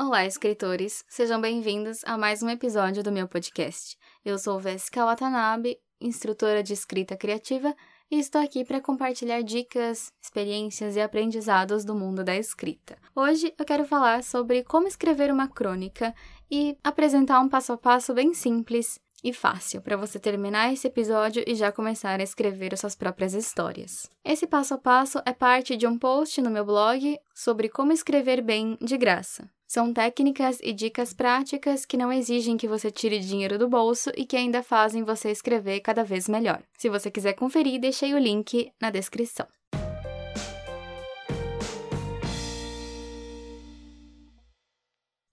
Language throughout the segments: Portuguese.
Olá, escritores! Sejam bem-vindos a mais um episódio do meu podcast. Eu sou Vesca Watanabe, instrutora de escrita criativa, e estou aqui para compartilhar dicas, experiências e aprendizados do mundo da escrita. Hoje eu quero falar sobre como escrever uma crônica e apresentar um passo a passo bem simples e fácil para você terminar esse episódio e já começar a escrever suas próprias histórias. Esse passo a passo é parte de um post no meu blog sobre como escrever bem de graça. São técnicas e dicas práticas que não exigem que você tire dinheiro do bolso e que ainda fazem você escrever cada vez melhor. Se você quiser conferir, deixei o link na descrição.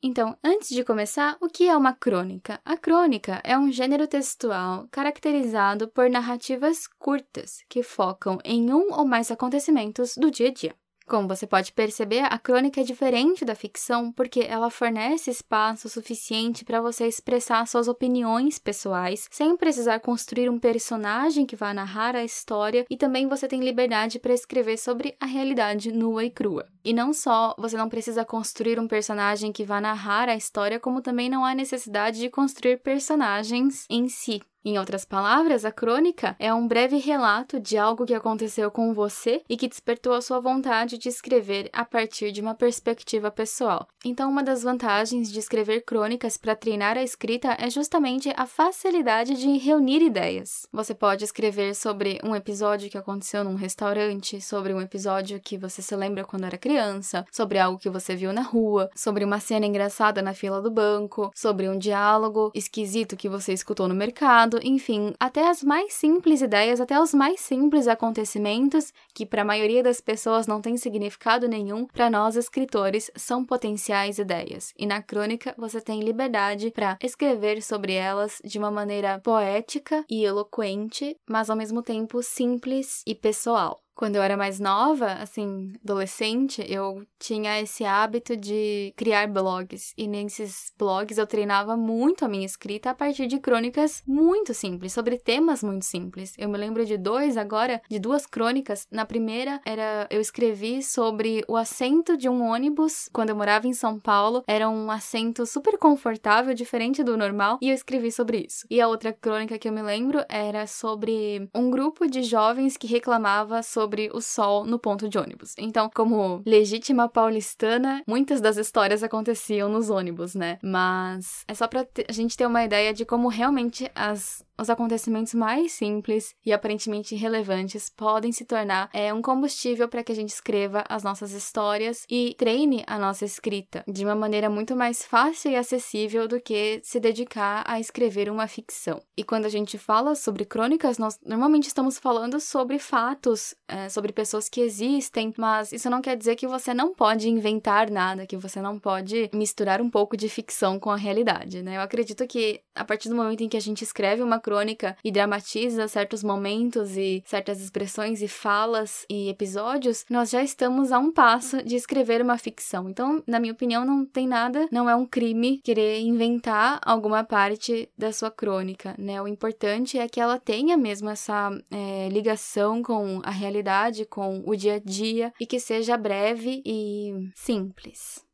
Então, antes de começar, o que é uma crônica? A crônica é um gênero textual caracterizado por narrativas curtas que focam em um ou mais acontecimentos do dia a dia. Como você pode perceber, a crônica é diferente da ficção porque ela fornece espaço suficiente para você expressar suas opiniões pessoais sem precisar construir um personagem que vá narrar a história e também você tem liberdade para escrever sobre a realidade nua e crua. E não só você não precisa construir um personagem que vá narrar a história, como também não há necessidade de construir personagens em si. Em outras palavras, a crônica é um breve relato de algo que aconteceu com você e que despertou a sua vontade de escrever a partir de uma perspectiva pessoal. Então, uma das vantagens de escrever crônicas para treinar a escrita é justamente a facilidade de reunir ideias. Você pode escrever sobre um episódio que aconteceu num restaurante, sobre um episódio que você se lembra quando era criança, sobre algo que você viu na rua, sobre uma cena engraçada na fila do banco, sobre um diálogo esquisito que você escutou no mercado enfim, até as mais simples ideias, até os mais simples acontecimentos, que para a maioria das pessoas não tem significado nenhum, para nós escritores são potenciais ideias. E na crônica você tem liberdade para escrever sobre elas de uma maneira poética e eloquente, mas ao mesmo tempo simples e pessoal. Quando eu era mais nova, assim, adolescente, eu tinha esse hábito de criar blogs. E nesses blogs eu treinava muito a minha escrita a partir de crônicas muito simples, sobre temas muito simples. Eu me lembro de dois agora, de duas crônicas. Na primeira era eu escrevi sobre o assento de um ônibus quando eu morava em São Paulo. Era um assento super confortável, diferente do normal, e eu escrevi sobre isso. E a outra crônica que eu me lembro era sobre um grupo de jovens que reclamava sobre sobre o sol no ponto de ônibus. Então, como legítima paulistana, muitas das histórias aconteciam nos ônibus, né? Mas é só pra a gente ter uma ideia de como realmente as os acontecimentos mais simples e aparentemente irrelevantes podem se tornar é, um combustível para que a gente escreva as nossas histórias e treine a nossa escrita de uma maneira muito mais fácil e acessível do que se dedicar a escrever uma ficção. E quando a gente fala sobre crônicas, nós normalmente estamos falando sobre fatos, é, sobre pessoas que existem, mas isso não quer dizer que você não pode inventar nada, que você não pode misturar um pouco de ficção com a realidade, né? Eu acredito que a partir do momento em que a gente escreve uma crônica e dramatiza certos momentos e certas expressões e falas e episódios, nós já estamos a um passo de escrever uma ficção. Então, na minha opinião, não tem nada, não é um crime querer inventar alguma parte da sua crônica, né? O importante é que ela tenha mesmo essa é, ligação com a realidade, com o dia a dia e que seja breve e simples.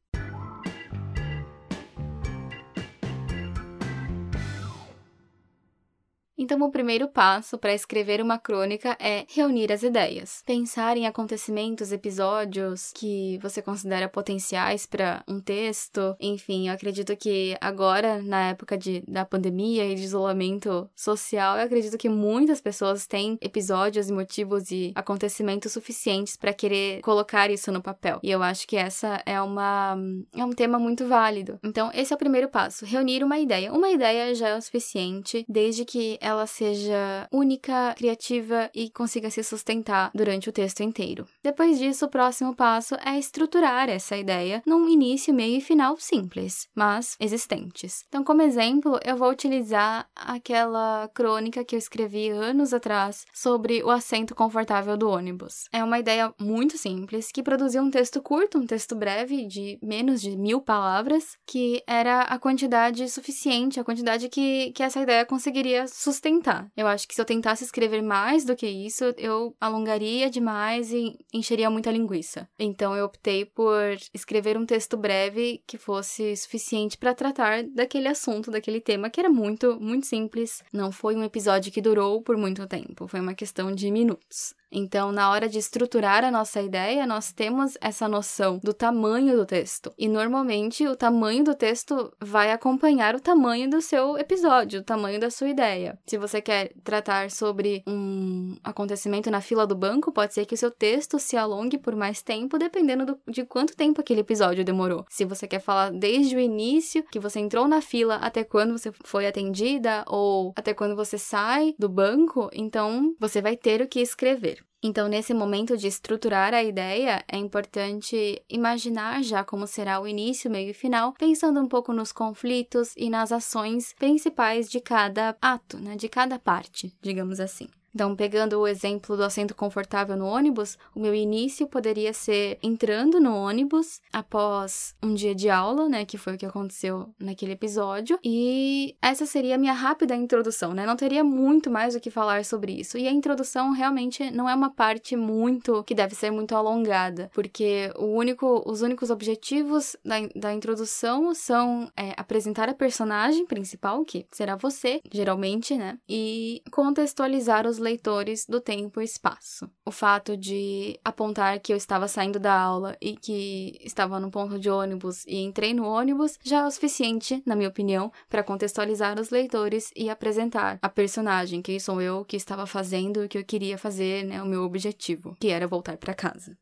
Então, o primeiro passo para escrever uma crônica é reunir as ideias. Pensar em acontecimentos, episódios que você considera potenciais para um texto. Enfim, eu acredito que agora, na época de, da pandemia e de isolamento social, eu acredito que muitas pessoas têm episódios e motivos e acontecimentos suficientes para querer colocar isso no papel. E eu acho que essa é uma é um tema muito válido. Então, esse é o primeiro passo, reunir uma ideia. Uma ideia já é o suficiente, desde que ela ela seja única, criativa e consiga se sustentar durante o texto inteiro. Depois disso, o próximo passo é estruturar essa ideia num início, meio e final simples, mas existentes. Então, como exemplo, eu vou utilizar aquela crônica que eu escrevi anos atrás sobre o assento confortável do ônibus. É uma ideia muito simples que produziu um texto curto, um texto breve de menos de mil palavras, que era a quantidade suficiente, a quantidade que, que essa ideia conseguiria sustentar posso tentar. Eu acho que se eu tentasse escrever mais do que isso, eu alongaria demais e encheria muita linguiça. Então eu optei por escrever um texto breve que fosse suficiente para tratar daquele assunto, daquele tema que era muito, muito simples. Não foi um episódio que durou por muito tempo, foi uma questão de minutos. Então, na hora de estruturar a nossa ideia, nós temos essa noção do tamanho do texto. E normalmente o tamanho do texto vai acompanhar o tamanho do seu episódio, o tamanho da sua ideia. Se você quer tratar sobre um acontecimento na fila do banco, pode ser que o seu texto se alongue por mais tempo, dependendo do, de quanto tempo aquele episódio demorou. Se você quer falar desde o início, que você entrou na fila até quando você foi atendida, ou até quando você sai do banco, então você vai ter o que escrever. Então, nesse momento de estruturar a ideia, é importante imaginar já como será o início, meio e final, pensando um pouco nos conflitos e nas ações principais de cada ato, né, de cada parte, digamos assim. Então, pegando o exemplo do assento confortável no ônibus, o meu início poderia ser entrando no ônibus após um dia de aula, né, que foi o que aconteceu naquele episódio, e essa seria a minha rápida introdução, né? Não teria muito mais o que falar sobre isso. E a introdução realmente não é uma parte muito que deve ser muito alongada, porque o único, os únicos objetivos da, da introdução são é, apresentar a personagem principal, que será você, geralmente, né, e contextualizar os leitores do tempo e espaço. O fato de apontar que eu estava saindo da aula e que estava no ponto de ônibus e entrei no ônibus já é o suficiente, na minha opinião, para contextualizar os leitores e apresentar a personagem, quem sou eu, o que estava fazendo, o que eu queria fazer, né, o meu objetivo, que era voltar para casa.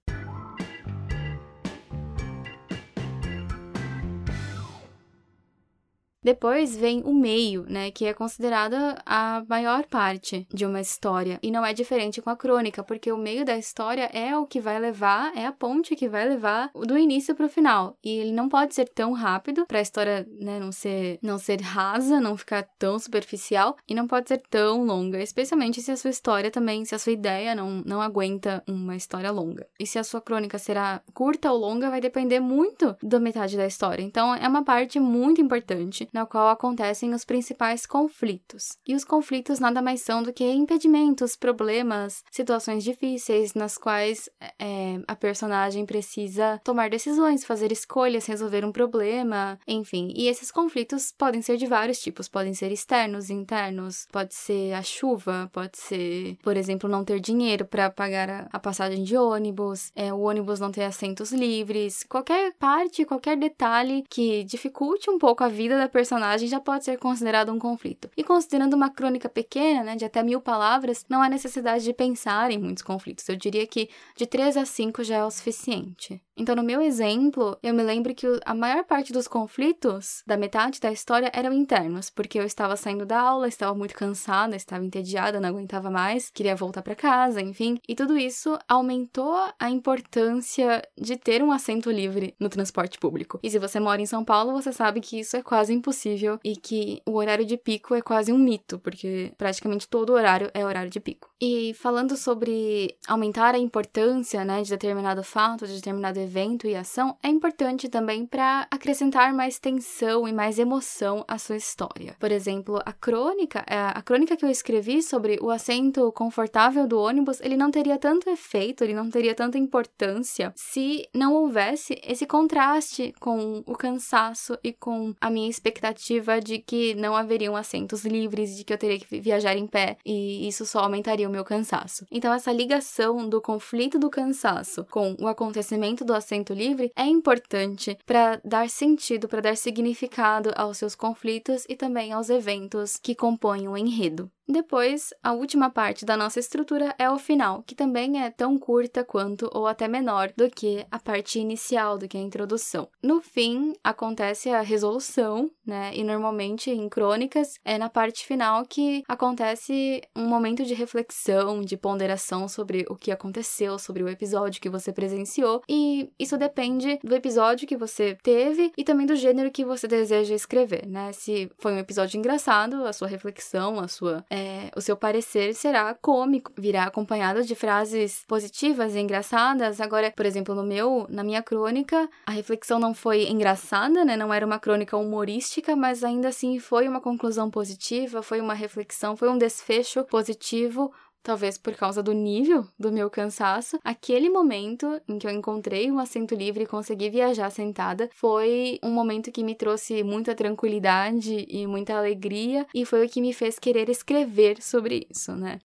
Depois vem o meio, né, que é considerada a maior parte de uma história. E não é diferente com a crônica, porque o meio da história é o que vai levar, é a ponte que vai levar do início para o final. E ele não pode ser tão rápido para a história, né, não ser não ser rasa, não ficar tão superficial e não pode ser tão longa, especialmente se a sua história também, se a sua ideia não não aguenta uma história longa. E se a sua crônica será curta ou longa vai depender muito da metade da história. Então é uma parte muito importante na qual acontecem os principais conflitos. E os conflitos nada mais são do que impedimentos, problemas, situações difíceis nas quais é, a personagem precisa tomar decisões, fazer escolhas, resolver um problema, enfim. E esses conflitos podem ser de vários tipos, podem ser externos, internos, pode ser a chuva, pode ser, por exemplo, não ter dinheiro para pagar a, passagem de ônibus, é, o ônibus não ter assentos livres, qualquer parte, qualquer detalhe que dificulte um pouco a vida da personagem já pode ser considerado um conflito. E considerando uma crônica pequena, né, de até mil palavras, não há necessidade de pensar em muitos conflitos. Eu diria que de três a cinco já é o suficiente. Então, no meu exemplo, eu me lembro que a maior parte dos conflitos da metade da história eram internos, porque eu estava saindo da aula, estava muito cansada, estava entediada, não aguentava mais, queria voltar para casa, enfim. E tudo isso aumentou a importância de ter um assento livre no transporte público. E se você mora em São Paulo, você sabe que isso é quase impossível e que o horário de pico é quase um mito, porque praticamente todo horário é horário de pico. E falando sobre aumentar a importância, né, de determinado fato, de determinado evento, evento e ação é importante também para acrescentar mais tensão e mais emoção à sua história. Por exemplo, a crônica, é, a crônica que eu escrevi sobre o assento confortável do ônibus, ele não teria tanto efeito, ele não teria tanta importância se não houvesse esse contraste com o cansaço e com a minha expectativa de que não haveriam assentos livres, de que eu teria que viajar em pé e isso só aumentaria o meu cansaço. Então essa ligação do conflito do cansaço com o acontecimento do assento livre é importante para dar sentido, para dar significado aos seus conflitos e também aos eventos que compõem o enredo. Depois, a última parte da nossa estrutura é o final, que também é tão curta quanto ou até menor do que a parte inicial, do que a introdução. No fim, acontece a resolução, né? E normalmente em crônicas é na parte final que acontece um momento de reflexão, de ponderação sobre o que aconteceu, sobre o episódio que você presenciou, e isso depende do episódio que você teve e também do gênero que você deseja escrever, né? Se foi um episódio engraçado, a sua reflexão, a sua é, é, o seu parecer será cômico, virá acompanhado de frases positivas e engraçadas. Agora, por exemplo, no meu, na minha crônica, a reflexão não foi engraçada, né? Não era uma crônica humorística, mas ainda assim foi uma conclusão positiva, foi uma reflexão, foi um desfecho positivo talvez por causa do nível do meu cansaço, aquele momento em que eu encontrei um assento livre e consegui viajar sentada foi um momento que me trouxe muita tranquilidade e muita alegria e foi o que me fez querer escrever sobre isso, né?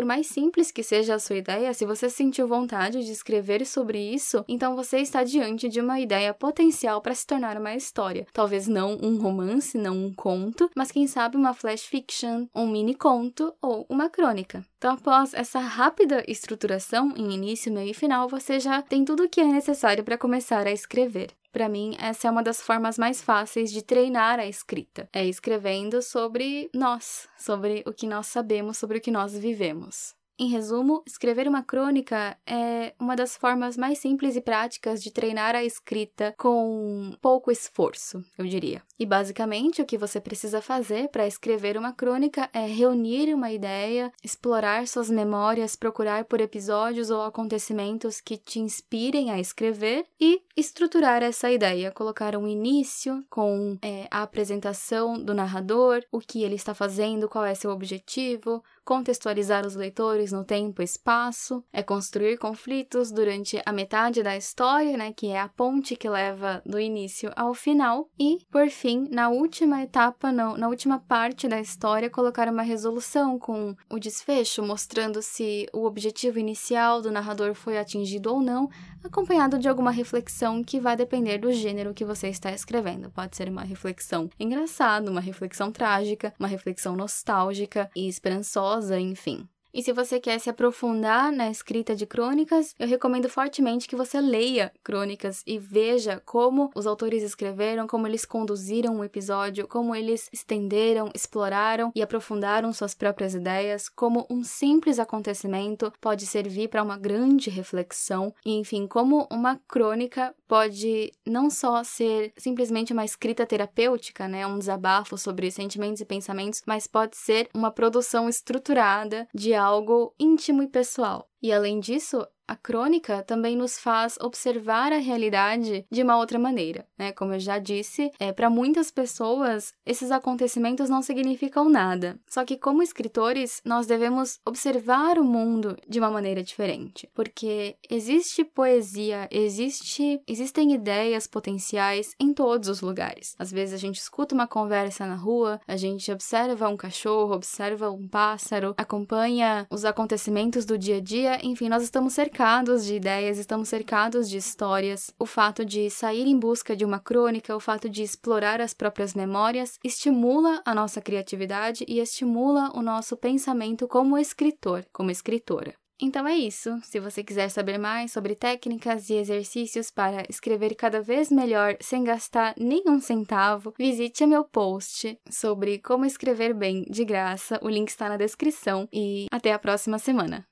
Por mais simples que seja a sua ideia, se você sentiu vontade de escrever sobre isso, então você está diante de uma ideia potencial para se tornar uma história. Talvez não um romance, não um conto, mas quem sabe uma flash fiction, um mini conto ou uma crônica. Então, após essa rápida estruturação em início, meio e final, você já tem tudo o que é necessário para começar a escrever. Para mim, essa é uma das formas mais fáceis de treinar a escrita. É escrevendo sobre nós, sobre o que nós sabemos, sobre o que nós vivemos. Em resumo, escrever uma crônica é uma das formas mais simples e práticas de treinar a escrita com pouco esforço, eu diria. E basicamente, o que você precisa fazer para escrever uma crônica é reunir uma ideia, explorar suas memórias, procurar por episódios ou acontecimentos que te inspirem a escrever e estruturar essa ideia, colocar um início com é, a apresentação do narrador, o que ele está fazendo, qual é seu objetivo, contextualizar os leitores no tempo e espaço, é construir conflitos durante a metade da história, né, que é a ponte que leva do início ao final, e, por fim, na última etapa, não, na última parte da história, colocar uma resolução com o desfecho, mostrando se o objetivo inicial do narrador foi atingido ou não, acompanhado de alguma reflexão que vai depender do gênero que você está escrevendo. Pode ser uma reflexão engraçada, uma reflexão trágica, uma reflexão nostálgica e esperançosa, enfim. E se você quer se aprofundar na escrita de crônicas, eu recomendo fortemente que você leia crônicas e veja como os autores escreveram, como eles conduziram o episódio, como eles estenderam, exploraram e aprofundaram suas próprias ideias, como um simples acontecimento pode servir para uma grande reflexão, e enfim, como uma crônica pode não só ser simplesmente uma escrita terapêutica, né, um desabafo sobre sentimentos e pensamentos, mas pode ser uma produção estruturada de algo íntimo e pessoal. E além disso, a crônica também nos faz observar a realidade de uma outra maneira, né? Como eu já disse, é, para muitas pessoas esses acontecimentos não significam nada. Só que como escritores, nós devemos observar o mundo de uma maneira diferente, porque existe poesia, existe, existem ideias potenciais em todos os lugares. Às vezes a gente escuta uma conversa na rua, a gente observa um cachorro, observa um pássaro, acompanha os acontecimentos do dia a dia, enfim, nós estamos cercados cercados de ideias, estamos cercados de histórias. O fato de sair em busca de uma crônica, o fato de explorar as próprias memórias, estimula a nossa criatividade e estimula o nosso pensamento como escritor, como escritora. Então é isso. Se você quiser saber mais sobre técnicas e exercícios para escrever cada vez melhor sem gastar nenhum centavo, visite meu post sobre como escrever bem de graça. O link está na descrição e até a próxima semana.